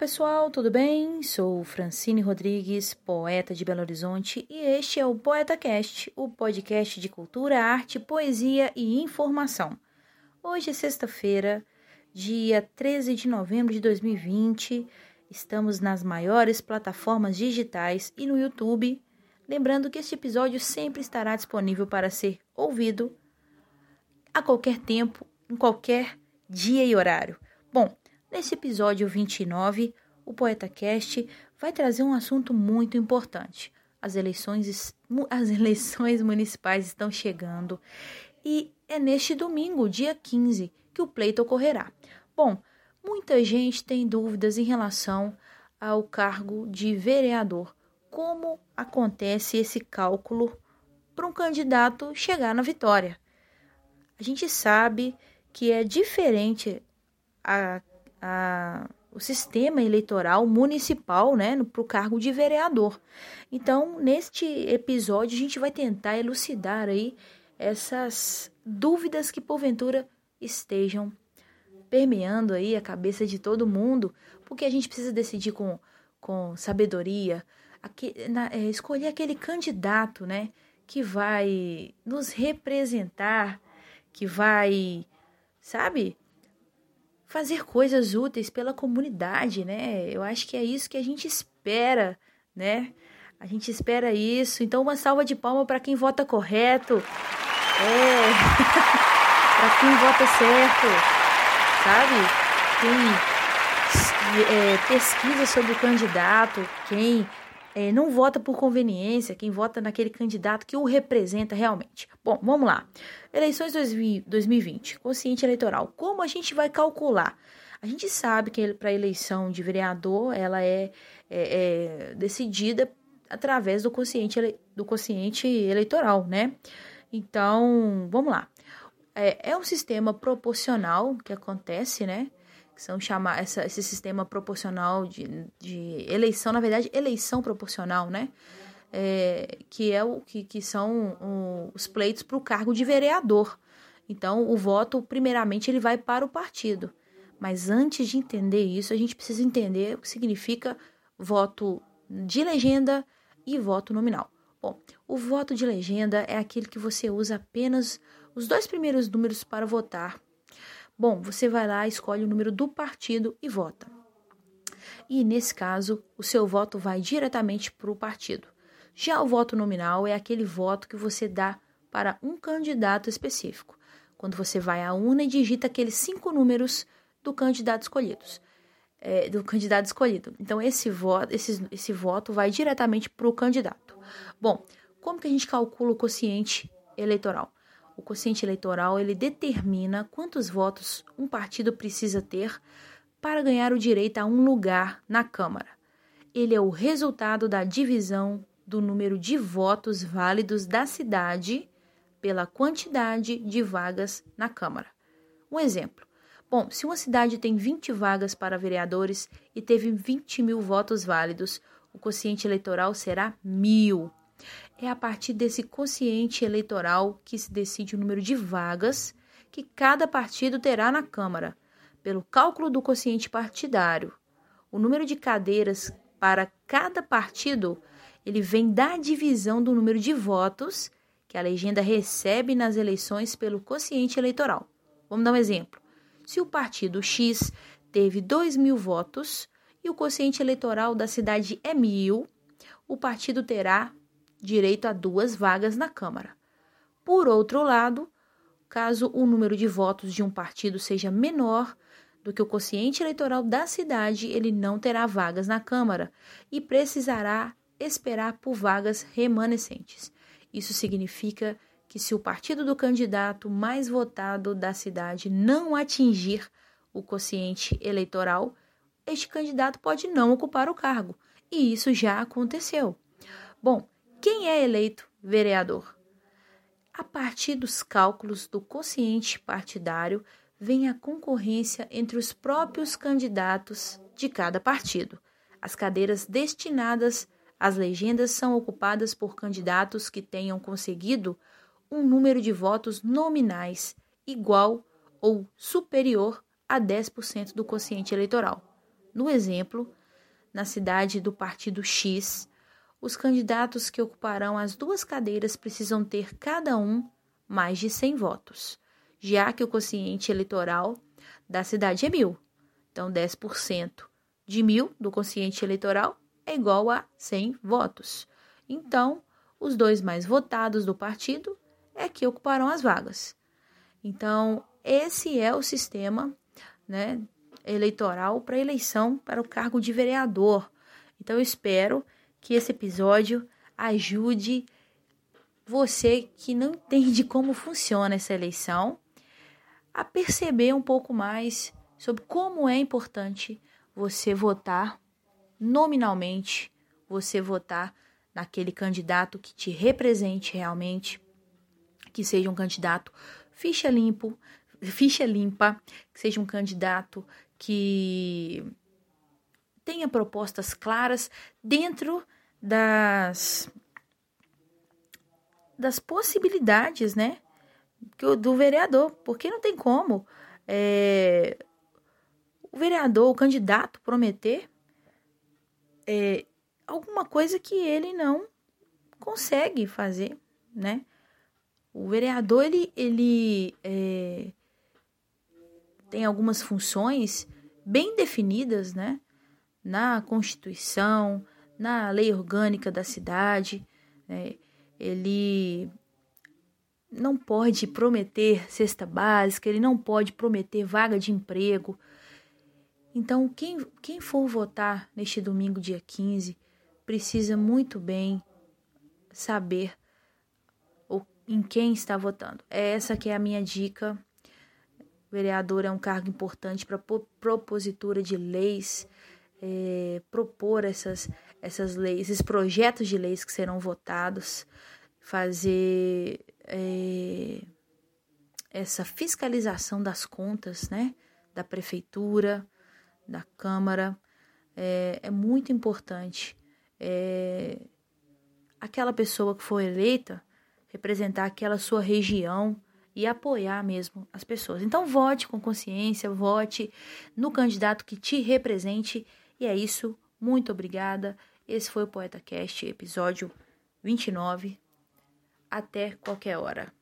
pessoal, tudo bem? Sou Francine Rodrigues, poeta de Belo Horizonte, e este é o Poeta Cast, o podcast de cultura, arte, poesia e informação. Hoje é sexta-feira, dia 13 de novembro de 2020. Estamos nas maiores plataformas digitais e no YouTube. Lembrando que este episódio sempre estará disponível para ser ouvido a qualquer tempo, em qualquer dia e horário. Bom, Nesse episódio 29, o Poeta Cast vai trazer um assunto muito importante. As eleições, as eleições municipais estão chegando e é neste domingo, dia 15, que o pleito ocorrerá. Bom, muita gente tem dúvidas em relação ao cargo de vereador. Como acontece esse cálculo para um candidato chegar na vitória? A gente sabe que é diferente a a, o sistema eleitoral municipal né, para o cargo de vereador. Então, neste episódio, a gente vai tentar elucidar aí essas dúvidas que porventura estejam permeando aí a cabeça de todo mundo, porque a gente precisa decidir com, com sabedoria, aqui, na, é, escolher aquele candidato, né, que vai nos representar, que vai, sabe, fazer coisas úteis pela comunidade, né? Eu acho que é isso que a gente espera, né? A gente espera isso. Então, uma salva de palmas para quem vota correto. É. para quem vota certo. Sabe? Quem é, pesquisa sobre o candidato, quem é, não vota por conveniência, quem vota naquele candidato que o representa realmente. Bom, vamos lá. Eleições 2020, consciente eleitoral. Como a gente vai calcular? A gente sabe que para a eleição de vereador ela é, é, é decidida através do consciente, do consciente eleitoral, né? Então, vamos lá. É, é um sistema proporcional que acontece, né? São chamar essa, esse sistema proporcional de, de eleição, na verdade, eleição proporcional, né? É, que é o que, que são o, os pleitos para o cargo de vereador. Então, o voto, primeiramente, ele vai para o partido. Mas antes de entender isso, a gente precisa entender o que significa voto de legenda e voto nominal. Bom, o voto de legenda é aquele que você usa apenas os dois primeiros números para votar Bom, você vai lá, escolhe o número do partido e vota. E nesse caso, o seu voto vai diretamente para o partido. Já o voto nominal é aquele voto que você dá para um candidato específico, quando você vai à urna e digita aqueles cinco números do candidato escolhidos. É, do candidato escolhido. Então, esse voto, esse, esse voto vai diretamente para o candidato. Bom, como que a gente calcula o quociente eleitoral? O quociente eleitoral ele determina quantos votos um partido precisa ter para ganhar o direito a um lugar na Câmara. Ele é o resultado da divisão do número de votos válidos da cidade pela quantidade de vagas na Câmara. Um exemplo. Bom, se uma cidade tem 20 vagas para vereadores e teve 20 mil votos válidos, o quociente eleitoral será mil. É a partir desse quociente eleitoral que se decide o número de vagas que cada partido terá na Câmara, pelo cálculo do quociente partidário. O número de cadeiras para cada partido ele vem da divisão do número de votos que a legenda recebe nas eleições pelo quociente eleitoral. Vamos dar um exemplo. Se o partido X teve 2 mil votos e o quociente eleitoral da cidade é mil, o partido terá direito a duas vagas na Câmara. Por outro lado, caso o número de votos de um partido seja menor do que o quociente eleitoral da cidade, ele não terá vagas na Câmara e precisará esperar por vagas remanescentes. Isso significa que se o partido do candidato mais votado da cidade não atingir o quociente eleitoral, este candidato pode não ocupar o cargo, e isso já aconteceu. Bom, quem é eleito vereador? A partir dos cálculos do quociente partidário, vem a concorrência entre os próprios candidatos de cada partido. As cadeiras destinadas às legendas são ocupadas por candidatos que tenham conseguido um número de votos nominais igual ou superior a 10% do quociente eleitoral. No exemplo, na cidade do partido X, os candidatos que ocuparão as duas cadeiras precisam ter cada um mais de 100 votos, já que o quociente eleitoral da cidade é mil. Então, 10% de mil do quociente eleitoral é igual a 100 votos. Então, os dois mais votados do partido é que ocuparão as vagas. Então, esse é o sistema né, eleitoral para eleição para o cargo de vereador. Então, eu espero que esse episódio ajude você que não entende como funciona essa eleição a perceber um pouco mais sobre como é importante você votar nominalmente, você votar naquele candidato que te represente realmente, que seja um candidato ficha limpo, ficha limpa, que seja um candidato que tenha propostas claras dentro das das possibilidades, né, do vereador, porque não tem como é, o vereador, o candidato prometer é, alguma coisa que ele não consegue fazer, né? O vereador ele, ele é, tem algumas funções bem definidas, né? Na Constituição, na lei orgânica da cidade, né? ele não pode prometer cesta básica, ele não pode prometer vaga de emprego. Então, quem, quem for votar neste domingo, dia 15, precisa muito bem saber o, em quem está votando. É essa que é a minha dica. Vereador é um cargo importante para propositura de leis, é, propor essas, essas leis, esses projetos de leis que serão votados, fazer é, essa fiscalização das contas, né, da prefeitura, da Câmara, é, é muito importante. É, aquela pessoa que for eleita representar aquela sua região e apoiar mesmo as pessoas. Então, vote com consciência, vote no candidato que te represente. E é isso. Muito obrigada. Esse foi o Poeta Cast, episódio 29. Até qualquer hora.